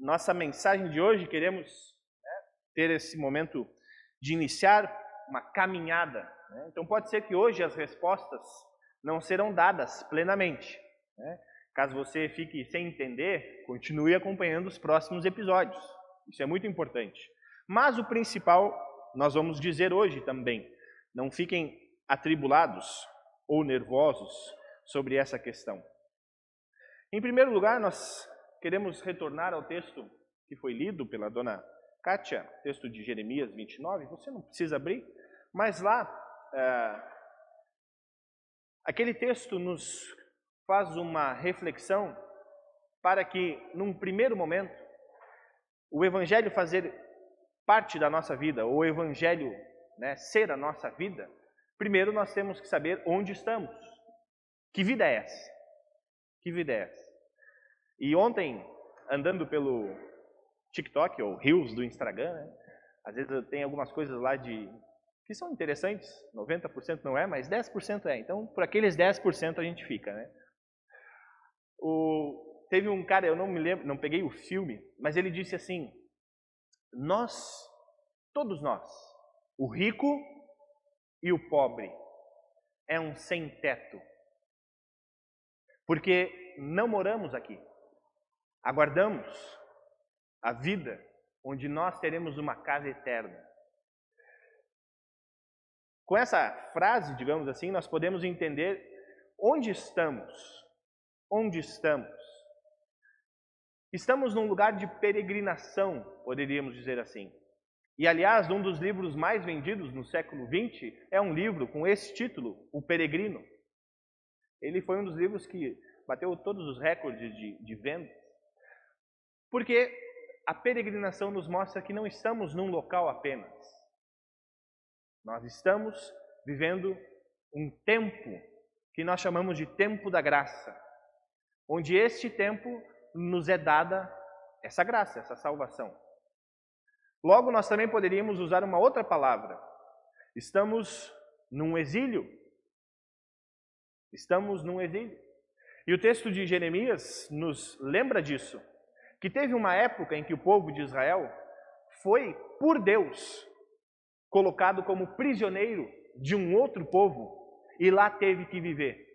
nossa mensagem de hoje, queremos né, ter esse momento de iniciar uma caminhada. Né? Então, pode ser que hoje as respostas não serão dadas plenamente. Né? Caso você fique sem entender, continue acompanhando os próximos episódios. Isso é muito importante. Mas o principal nós vamos dizer hoje também. Não fiquem atribulados ou nervosos sobre essa questão. Em primeiro lugar, nós queremos retornar ao texto que foi lido pela dona Kátia, texto de Jeremias 29. Você não precisa abrir, mas lá, é, aquele texto nos faz uma reflexão para que, num primeiro momento, o Evangelho fazer parte da nossa vida, ou o Evangelho né, ser a nossa vida, primeiro nós temos que saber onde estamos. Que vida é essa? Que vida é essa? E ontem, andando pelo TikTok ou Reels do Instagram, né, às vezes tem algumas coisas lá de que são interessantes, 90% não é, mas 10% é. Então, por aqueles 10% a gente fica, né? O, teve um cara, eu não me lembro, não peguei o filme, mas ele disse assim: Nós, todos nós, o rico e o pobre, é um sem teto. Porque não moramos aqui. Aguardamos a vida onde nós teremos uma casa eterna. Com essa frase, digamos assim, nós podemos entender onde estamos Onde estamos? Estamos num lugar de peregrinação, poderíamos dizer assim. E, aliás, um dos livros mais vendidos no século XX é um livro com esse título, O Peregrino. Ele foi um dos livros que bateu todos os recordes de, de venda. Porque a peregrinação nos mostra que não estamos num local apenas. Nós estamos vivendo um tempo que nós chamamos de tempo da graça onde este tempo nos é dada essa graça, essa salvação. Logo, nós também poderíamos usar uma outra palavra. Estamos num exílio. Estamos num exílio. E o texto de Jeremias nos lembra disso, que teve uma época em que o povo de Israel foi, por Deus, colocado como prisioneiro de um outro povo e lá teve que viver.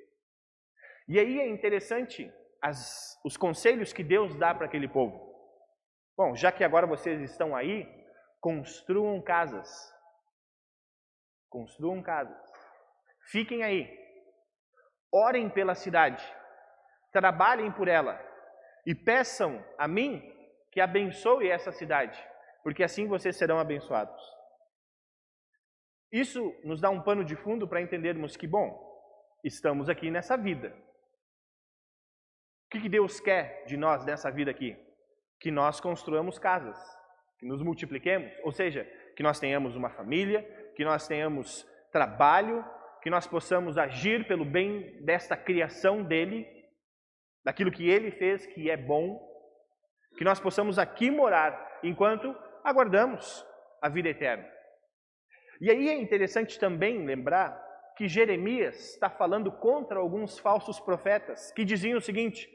E aí é interessante as, os conselhos que Deus dá para aquele povo. Bom, já que agora vocês estão aí, construam casas. Construam casas. Fiquem aí. Orem pela cidade. Trabalhem por ela. E peçam a mim que abençoe essa cidade, porque assim vocês serão abençoados. Isso nos dá um pano de fundo para entendermos que, bom, estamos aqui nessa vida. O que Deus quer de nós nessa vida aqui? Que nós construamos casas, que nos multipliquemos, ou seja, que nós tenhamos uma família, que nós tenhamos trabalho, que nós possamos agir pelo bem desta criação dele, daquilo que ele fez que é bom, que nós possamos aqui morar enquanto aguardamos a vida eterna. E aí é interessante também lembrar que Jeremias está falando contra alguns falsos profetas que diziam o seguinte: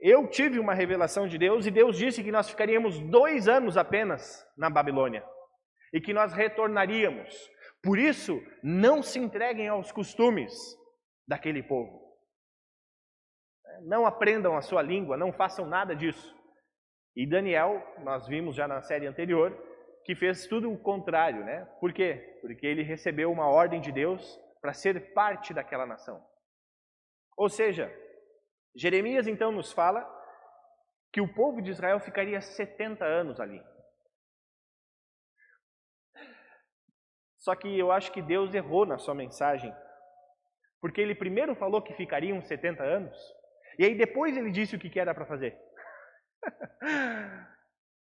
eu tive uma revelação de Deus e Deus disse que nós ficaríamos dois anos apenas na Babilônia e que nós retornaríamos. Por isso, não se entreguem aos costumes daquele povo. Não aprendam a sua língua, não façam nada disso. E Daniel, nós vimos já na série anterior, que fez tudo o contrário, né? Por quê? Porque ele recebeu uma ordem de Deus para ser parte daquela nação. Ou seja, Jeremias então nos fala que o povo de Israel ficaria 70 anos ali. Só que eu acho que Deus errou na sua mensagem, porque ele primeiro falou que ficariam 70 anos, e aí depois ele disse o que era para fazer.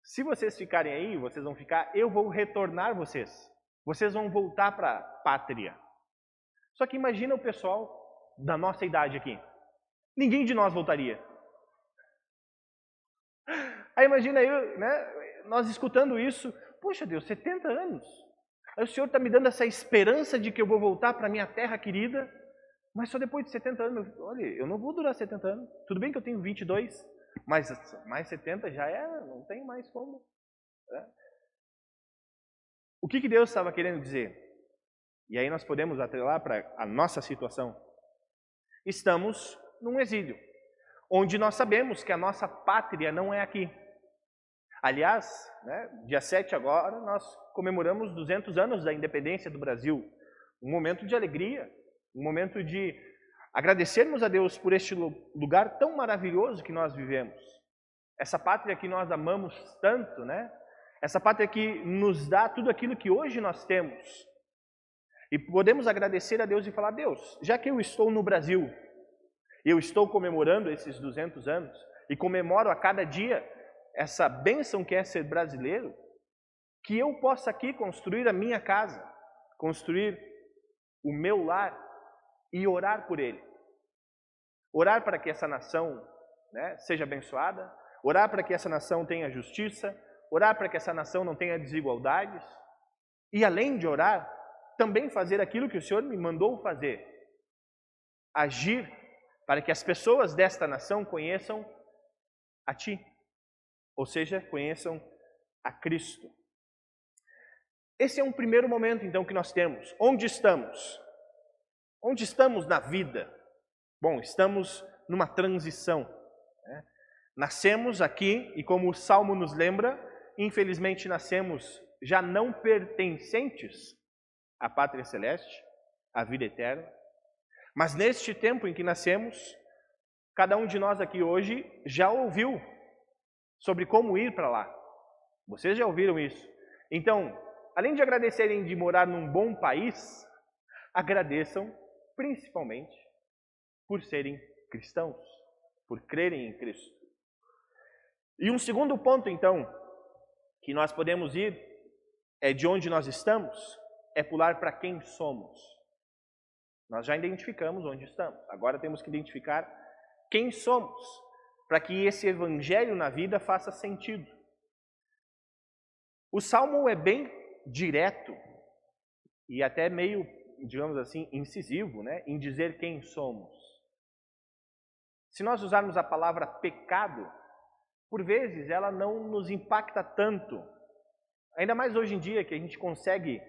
Se vocês ficarem aí, vocês vão ficar, eu vou retornar vocês. Vocês vão voltar para a pátria. Só que imagina o pessoal da nossa idade aqui ninguém de nós voltaria. Aí imagina eu, né, nós escutando isso, poxa Deus, 70 anos. Aí o Senhor está me dando essa esperança de que eu vou voltar para minha terra querida, mas só depois de 70 anos. Olha, eu não vou durar 70 anos. Tudo bem que eu tenho 22, Mas mais 70 já é, não tem mais como. Né? O que, que Deus estava querendo dizer? E aí nós podemos atrelar para a nossa situação. Estamos num exílio, onde nós sabemos que a nossa pátria não é aqui. Aliás, né, dia 7 agora, nós comemoramos 200 anos da independência do Brasil. Um momento de alegria, um momento de agradecermos a Deus por este lugar tão maravilhoso que nós vivemos. Essa pátria que nós amamos tanto, né? Essa pátria que nos dá tudo aquilo que hoje nós temos. E podemos agradecer a Deus e falar: Deus, já que eu estou no Brasil, eu estou comemorando esses 200 anos e comemoro a cada dia essa bênção que é ser brasileiro, que eu possa aqui construir a minha casa, construir o meu lar e orar por ele. Orar para que essa nação né, seja abençoada, orar para que essa nação tenha justiça, orar para que essa nação não tenha desigualdades, e além de orar, também fazer aquilo que o Senhor me mandou fazer: agir para que as pessoas desta nação conheçam a Ti, ou seja, conheçam a Cristo. Esse é um primeiro momento, então, que nós temos. Onde estamos? Onde estamos na vida? Bom, estamos numa transição. Né? Nascemos aqui e, como o Salmo nos lembra, infelizmente nascemos já não pertencentes à pátria celeste, à vida eterna. Mas neste tempo em que nascemos, cada um de nós aqui hoje já ouviu sobre como ir para lá. Vocês já ouviram isso. Então, além de agradecerem de morar num bom país, agradeçam principalmente por serem cristãos, por crerem em Cristo. E um segundo ponto, então, que nós podemos ir é de onde nós estamos, é pular para quem somos. Nós já identificamos onde estamos, agora temos que identificar quem somos, para que esse evangelho na vida faça sentido. O salmo é bem direto e até meio, digamos assim, incisivo, né, em dizer quem somos. Se nós usarmos a palavra pecado, por vezes ela não nos impacta tanto. Ainda mais hoje em dia que a gente consegue,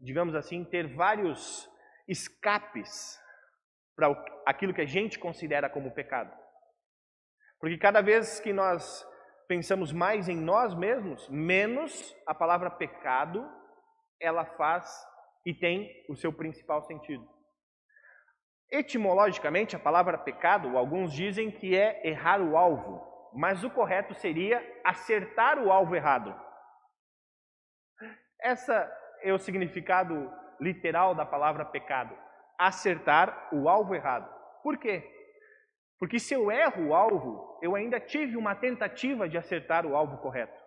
digamos assim, ter vários escapes para aquilo que a gente considera como pecado. Porque cada vez que nós pensamos mais em nós mesmos, menos a palavra pecado ela faz e tem o seu principal sentido. Etimologicamente, a palavra pecado, alguns dizem que é errar o alvo, mas o correto seria acertar o alvo errado. Essa é o significado literal da palavra pecado acertar o alvo errado. Por quê? Porque se eu erro o alvo, eu ainda tive uma tentativa de acertar o alvo correto.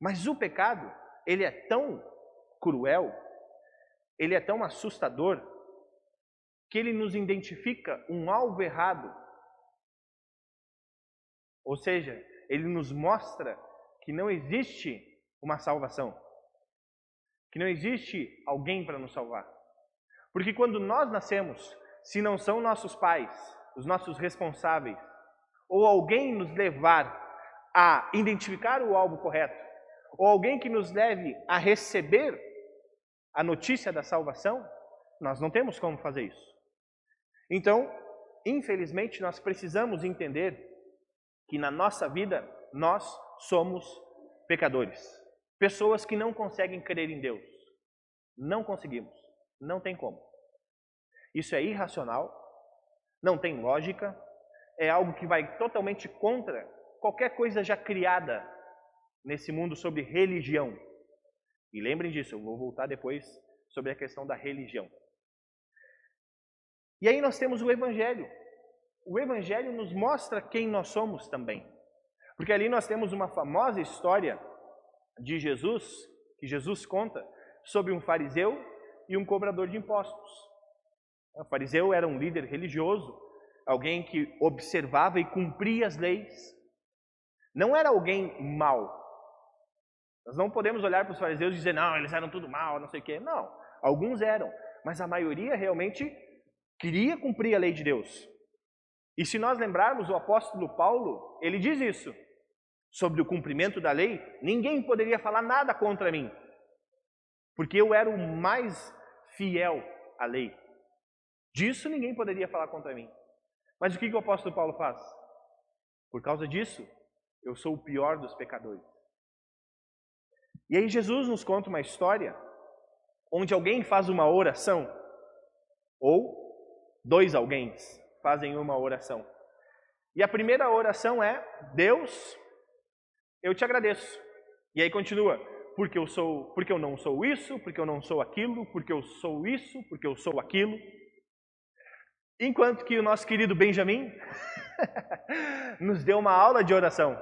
Mas o pecado, ele é tão cruel, ele é tão assustador, que ele nos identifica um alvo errado. Ou seja, ele nos mostra que não existe uma salvação, que não existe alguém para nos salvar. Porque quando nós nascemos, se não são nossos pais, os nossos responsáveis, ou alguém nos levar a identificar o alvo correto, ou alguém que nos leve a receber a notícia da salvação, nós não temos como fazer isso. Então, infelizmente, nós precisamos entender que na nossa vida nós somos pecadores, pessoas que não conseguem crer em Deus. Não conseguimos, não tem como. Isso é irracional, não tem lógica, é algo que vai totalmente contra qualquer coisa já criada nesse mundo sobre religião. E lembrem disso, eu vou voltar depois sobre a questão da religião. E aí nós temos o Evangelho. O Evangelho nos mostra quem nós somos também. Porque ali nós temos uma famosa história de Jesus, que Jesus conta, sobre um fariseu e um cobrador de impostos. O fariseu era um líder religioso, alguém que observava e cumpria as leis. Não era alguém mau. Nós não podemos olhar para os fariseus e dizer, não, eles eram tudo mal, não sei o quê. Não, alguns eram, mas a maioria realmente queria cumprir a lei de Deus. E se nós lembrarmos, o apóstolo Paulo, ele diz isso sobre o cumprimento da lei: ninguém poderia falar nada contra mim, porque eu era o mais fiel à lei. Disso ninguém poderia falar contra mim. Mas o que, que o apóstolo Paulo faz? Por causa disso, eu sou o pior dos pecadores. E aí Jesus nos conta uma história onde alguém faz uma oração, ou dois alguém fazem uma oração. E a primeira oração é: Deus, eu te agradeço. E aí continua: porque eu sou, porque eu não sou isso, porque eu não sou aquilo, porque eu sou isso, porque eu sou aquilo. Enquanto que o nosso querido Benjamin nos deu uma aula de oração.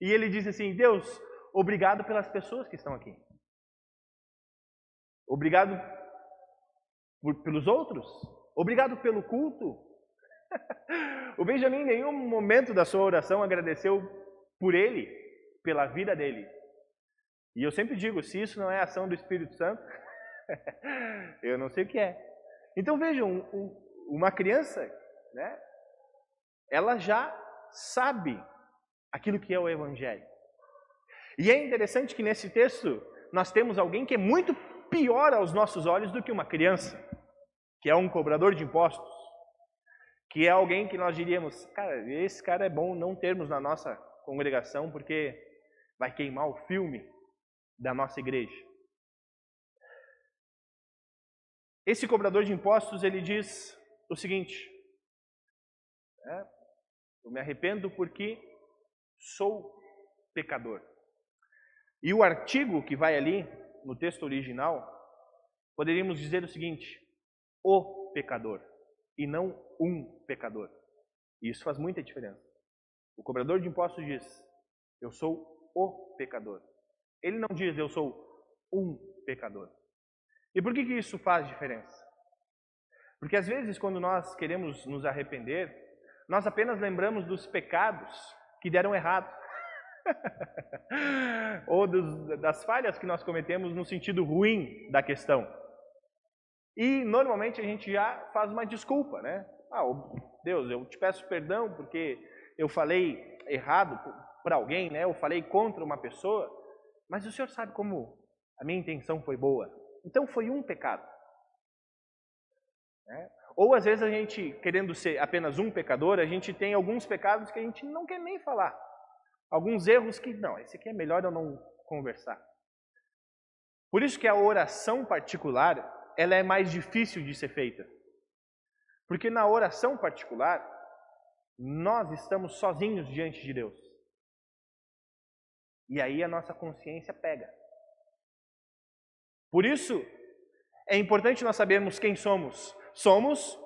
E ele disse assim: Deus, obrigado pelas pessoas que estão aqui. Obrigado por, pelos outros. Obrigado pelo culto. o Benjamin, em nenhum momento da sua oração, agradeceu por ele, pela vida dele. E eu sempre digo: se isso não é ação do Espírito Santo, eu não sei o que é. Então vejam, um, um, uma criança, né, ela já sabe aquilo que é o Evangelho. E é interessante que nesse texto nós temos alguém que é muito pior aos nossos olhos do que uma criança, que é um cobrador de impostos, que é alguém que nós diríamos, cara, esse cara é bom não termos na nossa congregação porque vai queimar o filme da nossa igreja. Esse cobrador de impostos ele diz o seguinte: é, eu me arrependo porque sou pecador. E o artigo que vai ali no texto original, poderíamos dizer o seguinte: o pecador, e não um pecador. E isso faz muita diferença. O cobrador de impostos diz: Eu sou o pecador. Ele não diz: Eu sou um pecador. E por que, que isso faz diferença? Porque às vezes, quando nós queremos nos arrepender, nós apenas lembramos dos pecados que deram errado. Ou dos, das falhas que nós cometemos no sentido ruim da questão. E normalmente a gente já faz uma desculpa, né? Ah, Deus, eu te peço perdão porque eu falei errado para alguém, né? Eu falei contra uma pessoa, mas o Senhor sabe como a minha intenção foi boa. Então foi um pecado. Né? Ou às vezes a gente, querendo ser apenas um pecador, a gente tem alguns pecados que a gente não quer nem falar. Alguns erros que, não, esse aqui é melhor eu não conversar. Por isso que a oração particular, ela é mais difícil de ser feita. Porque na oração particular, nós estamos sozinhos diante de Deus. E aí a nossa consciência pega. Por isso, é importante nós sabermos quem somos. Somos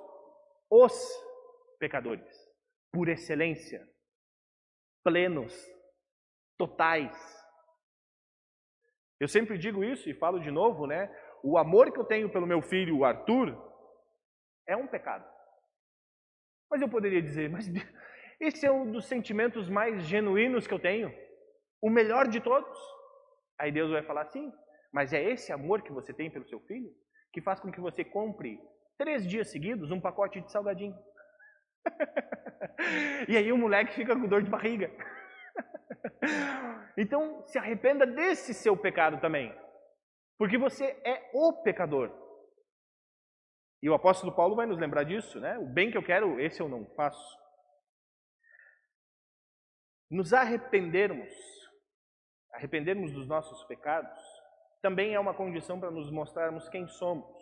os pecadores, por excelência, plenos, totais. Eu sempre digo isso e falo de novo, né? O amor que eu tenho pelo meu filho, o Arthur, é um pecado. Mas eu poderia dizer, mas esse é um dos sentimentos mais genuínos que eu tenho, o melhor de todos. Aí Deus vai falar assim, mas é esse amor que você tem pelo seu filho que faz com que você compre três dias seguidos um pacote de salgadinho. e aí o moleque fica com dor de barriga. então se arrependa desse seu pecado também, porque você é o pecador. E o apóstolo Paulo vai nos lembrar disso, né? O bem que eu quero, esse eu não faço. Nos arrependermos, arrependermos dos nossos pecados, também é uma condição para nos mostrarmos quem somos.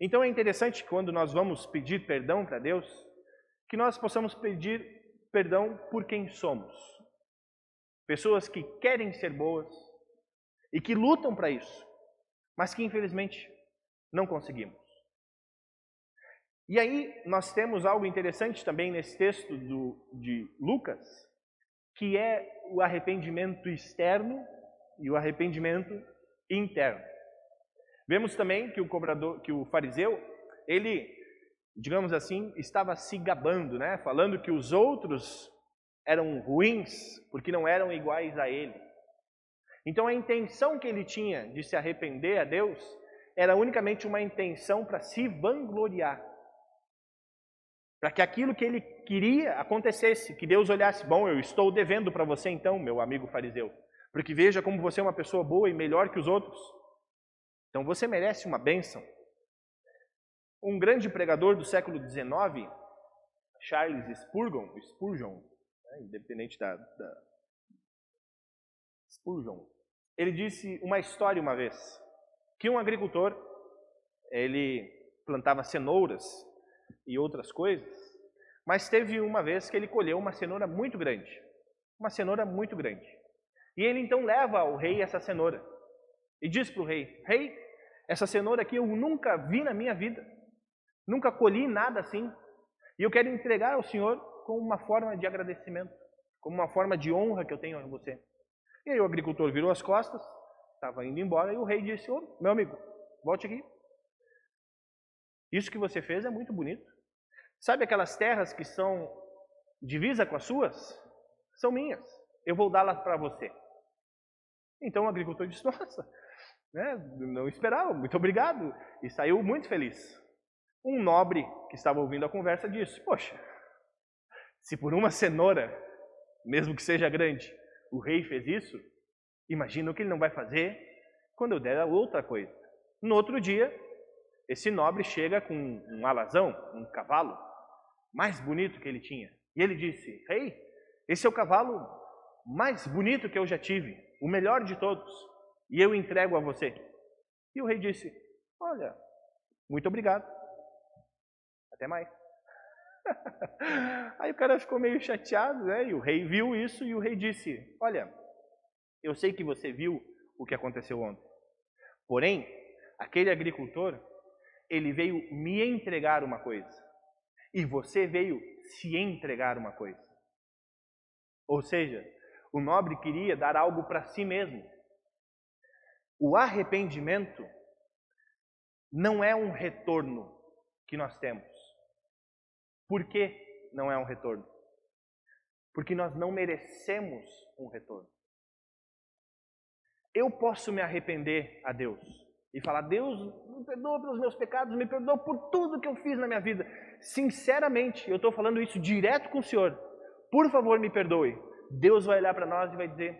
Então é interessante quando nós vamos pedir perdão para Deus, que nós possamos pedir perdão por quem somos. Pessoas que querem ser boas e que lutam para isso, mas que infelizmente não conseguimos. E aí nós temos algo interessante também nesse texto do, de Lucas, que é o arrependimento externo e o arrependimento interno. Vemos também que o cobrador, que o fariseu, ele, digamos assim, estava se gabando, né? Falando que os outros eram ruins porque não eram iguais a ele. Então a intenção que ele tinha de se arrepender a Deus era unicamente uma intenção para se vangloriar, para que aquilo que ele queria acontecesse, que Deus olhasse, bom, eu estou devendo para você então, meu amigo fariseu, porque veja como você é uma pessoa boa e melhor que os outros. Então você merece uma bênção. Um grande pregador do século XIX, Charles Spurgeon, Spurgeon né, independente da, da Spurgeon, ele disse uma história uma vez que um agricultor ele plantava cenouras e outras coisas, mas teve uma vez que ele colheu uma cenoura muito grande, uma cenoura muito grande. E ele então leva ao rei essa cenoura e diz para o rei: Rei, essa cenoura aqui eu nunca vi na minha vida, nunca colhi nada assim, e eu quero entregar ao senhor como uma forma de agradecimento, como uma forma de honra que eu tenho a você. E aí o agricultor virou as costas, estava indo embora, e o rei disse: meu amigo, volte aqui. Isso que você fez é muito bonito. Sabe aquelas terras que são divisa com as suas? São minhas. Eu vou dá-las para você. Então o agricultor disse: Nossa, né, não esperava, muito obrigado. E saiu muito feliz. Um nobre que estava ouvindo a conversa disse: Poxa, se por uma cenoura, mesmo que seja grande, o rei fez isso, imagina o que ele não vai fazer quando eu der outra coisa. No outro dia, esse nobre chega com um alazão, um cavalo, mais bonito que ele tinha. E ele disse: Rei, esse é o cavalo mais bonito que eu já tive, o melhor de todos, e eu entrego a você. E o rei disse: Olha, muito obrigado. Até mais. Aí o cara ficou meio chateado, né? E o rei viu isso e o rei disse: Olha, eu sei que você viu o que aconteceu ontem. Porém, aquele agricultor, ele veio me entregar uma coisa. E você veio se entregar uma coisa. Ou seja, o nobre queria dar algo para si mesmo. O arrependimento não é um retorno que nós temos. Por que não é um retorno? Porque nós não merecemos um retorno. Eu posso me arrepender a Deus e falar: Deus, me perdoa pelos meus pecados, me perdoa por tudo que eu fiz na minha vida. Sinceramente, eu estou falando isso direto com o Senhor. Por favor, me perdoe. Deus vai olhar para nós e vai dizer: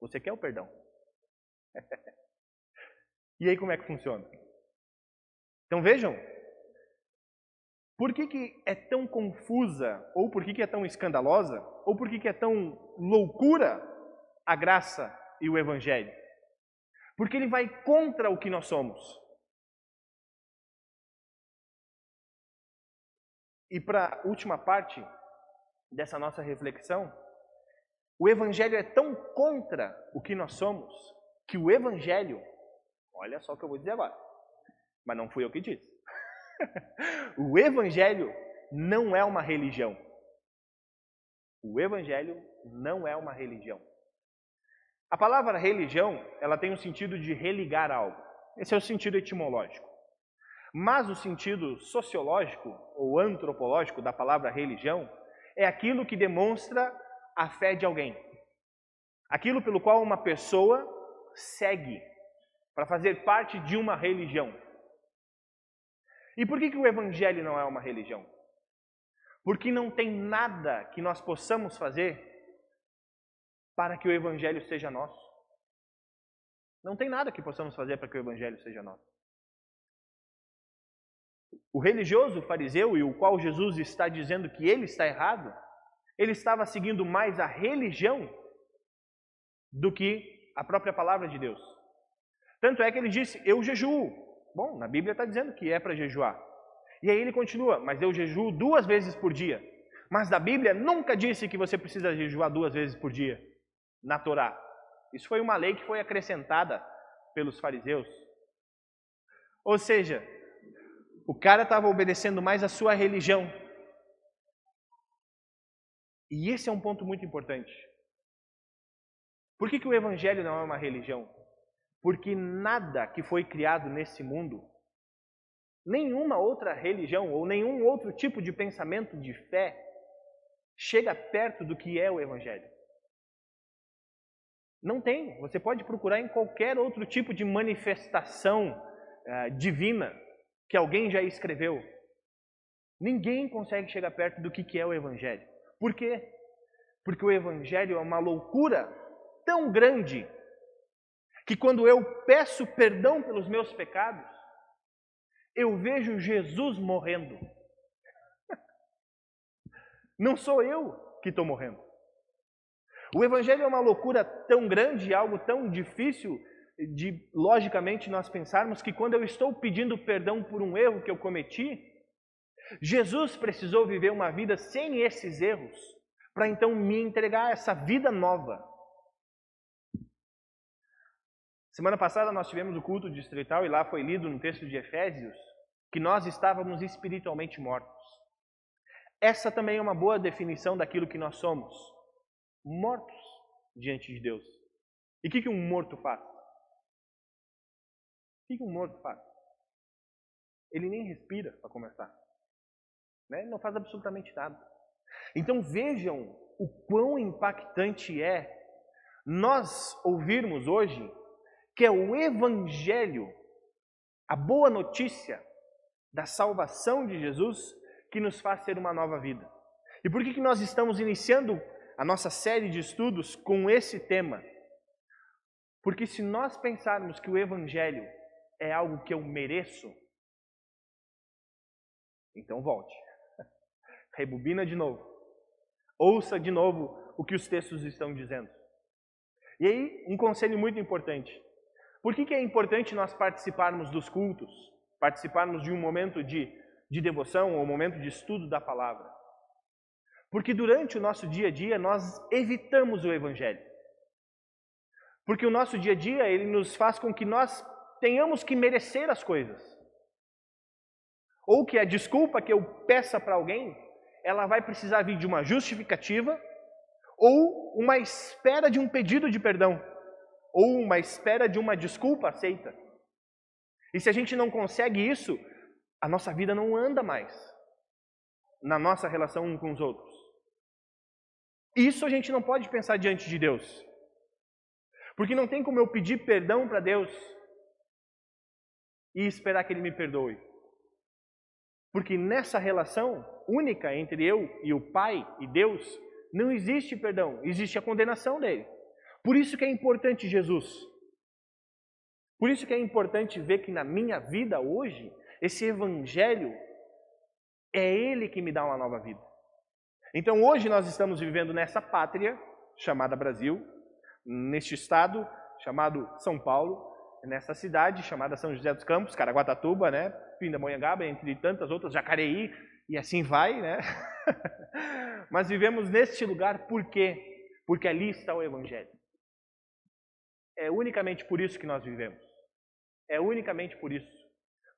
Você quer o perdão? e aí, como é que funciona? Então vejam, por que, que é tão confusa, ou por que, que é tão escandalosa, ou por que, que é tão loucura a graça e o evangelho? Porque ele vai contra o que nós somos. E para a última parte dessa nossa reflexão, o Evangelho é tão contra o que nós somos, que o Evangelho, olha só o que eu vou dizer agora, mas não fui eu que disse. o Evangelho não é uma religião. O Evangelho não é uma religião. A palavra religião, ela tem o sentido de religar algo. Esse é o sentido etimológico. Mas o sentido sociológico ou antropológico da palavra religião é aquilo que demonstra a fé de alguém. Aquilo pelo qual uma pessoa segue para fazer parte de uma religião. E por que, que o Evangelho não é uma religião? Porque não tem nada que nós possamos fazer para que o Evangelho seja nosso. Não tem nada que possamos fazer para que o Evangelho seja nosso. O religioso fariseu, e o qual Jesus está dizendo que ele está errado, ele estava seguindo mais a religião do que a própria palavra de Deus. Tanto é que ele disse: Eu jejuo. Bom, na Bíblia está dizendo que é para jejuar. E aí ele continua, mas eu jejuo duas vezes por dia. Mas da Bíblia nunca disse que você precisa jejuar duas vezes por dia na Torá. Isso foi uma lei que foi acrescentada pelos fariseus. Ou seja, o cara estava obedecendo mais a sua religião. E esse é um ponto muito importante. Por que, que o Evangelho não é uma religião? Porque nada que foi criado nesse mundo, nenhuma outra religião ou nenhum outro tipo de pensamento de fé chega perto do que é o Evangelho. Não tem. Você pode procurar em qualquer outro tipo de manifestação uh, divina que alguém já escreveu. Ninguém consegue chegar perto do que é o Evangelho. Por quê? Porque o Evangelho é uma loucura tão grande que quando eu peço perdão pelos meus pecados, eu vejo Jesus morrendo. Não sou eu que estou morrendo. O Evangelho é uma loucura tão grande, algo tão difícil de, logicamente, nós pensarmos que quando eu estou pedindo perdão por um erro que eu cometi, Jesus precisou viver uma vida sem esses erros, para então me entregar essa vida nova. Semana passada nós tivemos o culto distrital e lá foi lido no texto de Efésios que nós estávamos espiritualmente mortos. Essa também é uma boa definição daquilo que nós somos: mortos diante de Deus. E o que, que um morto faz? O que um morto faz? Ele nem respira para começar. Né? Ele não faz absolutamente nada. Então vejam o quão impactante é nós ouvirmos hoje que é o Evangelho, a boa notícia da salvação de Jesus, que nos faz ter uma nova vida. E por que, que nós estamos iniciando a nossa série de estudos com esse tema? Porque se nós pensarmos que o Evangelho é algo que eu mereço, então volte. Rebobina de novo. Ouça de novo o que os textos estão dizendo. E aí, um conselho muito importante. Por que, que é importante nós participarmos dos cultos? Participarmos de um momento de, de devoção ou um momento de estudo da palavra? Porque durante o nosso dia a dia nós evitamos o evangelho. Porque o nosso dia a dia ele nos faz com que nós tenhamos que merecer as coisas. Ou que a desculpa que eu peça para alguém, ela vai precisar vir de uma justificativa ou uma espera de um pedido de perdão, ou uma espera de uma desculpa aceita. E se a gente não consegue isso, a nossa vida não anda mais na nossa relação um com os outros. Isso a gente não pode pensar diante de Deus. Porque não tem como eu pedir perdão para Deus e esperar que ele me perdoe. Porque nessa relação única entre eu e o Pai e Deus, não existe perdão, existe a condenação dele. Por isso que é importante Jesus. Por isso que é importante ver que na minha vida hoje, esse evangelho é ele que me dá uma nova vida. Então hoje nós estamos vivendo nessa pátria chamada Brasil, neste estado chamado São Paulo, nessa cidade chamada São José dos Campos, Caraguatatuba, né? Pindamonhangaba, entre tantas outras, Jacareí, e assim vai, né? Mas vivemos neste lugar por quê? Porque ali está o Evangelho. É unicamente por isso que nós vivemos. É unicamente por isso.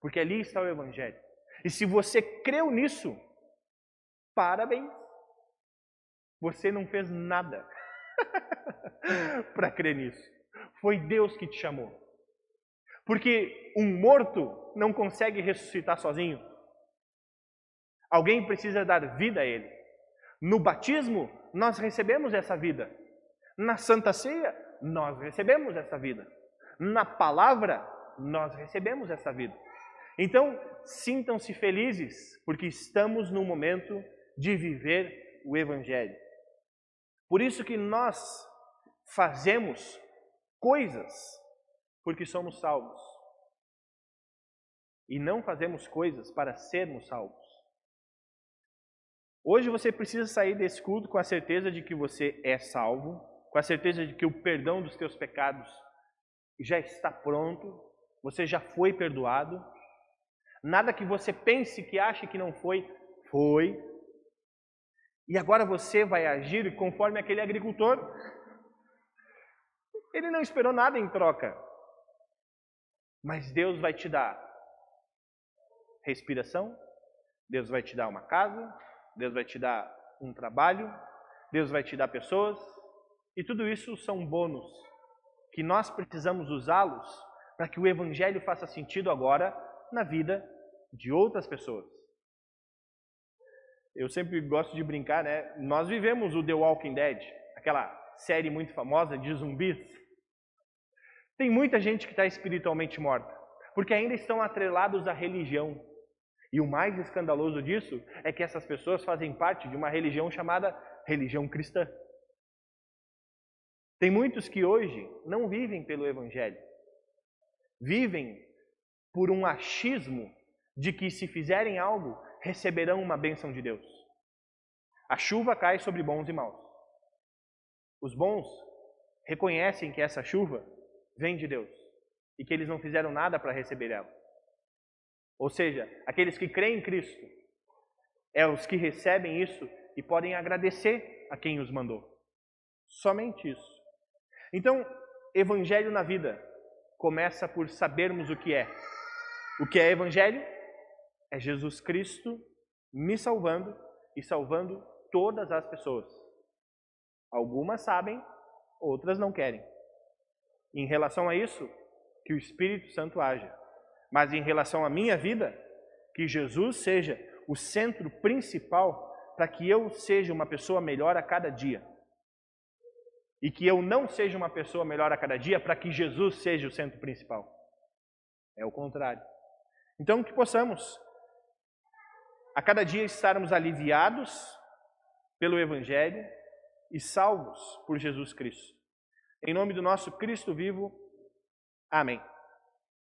Porque ali está o Evangelho. E se você creu nisso, parabéns. Você não fez nada para crer nisso. Foi Deus que te chamou. Porque um morto não consegue ressuscitar sozinho. Alguém precisa dar vida a ele. No batismo, nós recebemos essa vida. Na Santa Ceia, nós recebemos essa vida. Na palavra, nós recebemos essa vida. Então, sintam-se felizes, porque estamos no momento de viver o Evangelho. Por isso que nós fazemos coisas porque somos salvos. E não fazemos coisas para sermos salvos. Hoje você precisa sair desse culto com a certeza de que você é salvo, com a certeza de que o perdão dos teus pecados já está pronto, você já foi perdoado. Nada que você pense que ache que não foi, foi. E agora você vai agir conforme aquele agricultor. Ele não esperou nada em troca. Mas Deus vai te dar respiração, Deus vai te dar uma casa, Deus vai te dar um trabalho, Deus vai te dar pessoas, e tudo isso são bônus que nós precisamos usá-los para que o evangelho faça sentido agora na vida de outras pessoas. Eu sempre gosto de brincar, né? Nós vivemos o The Walking Dead, aquela série muito famosa de zumbis. Tem muita gente que está espiritualmente morta, porque ainda estão atrelados à religião. E o mais escandaloso disso é que essas pessoas fazem parte de uma religião chamada religião cristã. Tem muitos que hoje não vivem pelo Evangelho, vivem por um achismo de que se fizerem algo, receberão uma bênção de Deus. A chuva cai sobre bons e maus. Os bons reconhecem que essa chuva vem de Deus e que eles não fizeram nada para receber ela. Ou seja, aqueles que creem em Cristo é os que recebem isso e podem agradecer a quem os mandou. Somente isso. Então, evangelho na vida começa por sabermos o que é. O que é evangelho? É Jesus Cristo me salvando e salvando todas as pessoas. Algumas sabem, outras não querem. Em relação a isso, que o Espírito Santo haja. Mas em relação à minha vida, que Jesus seja o centro principal para que eu seja uma pessoa melhor a cada dia. E que eu não seja uma pessoa melhor a cada dia para que Jesus seja o centro principal. É o contrário. Então, que possamos a cada dia estarmos aliviados pelo Evangelho e salvos por Jesus Cristo. Em nome do nosso Cristo vivo, amém.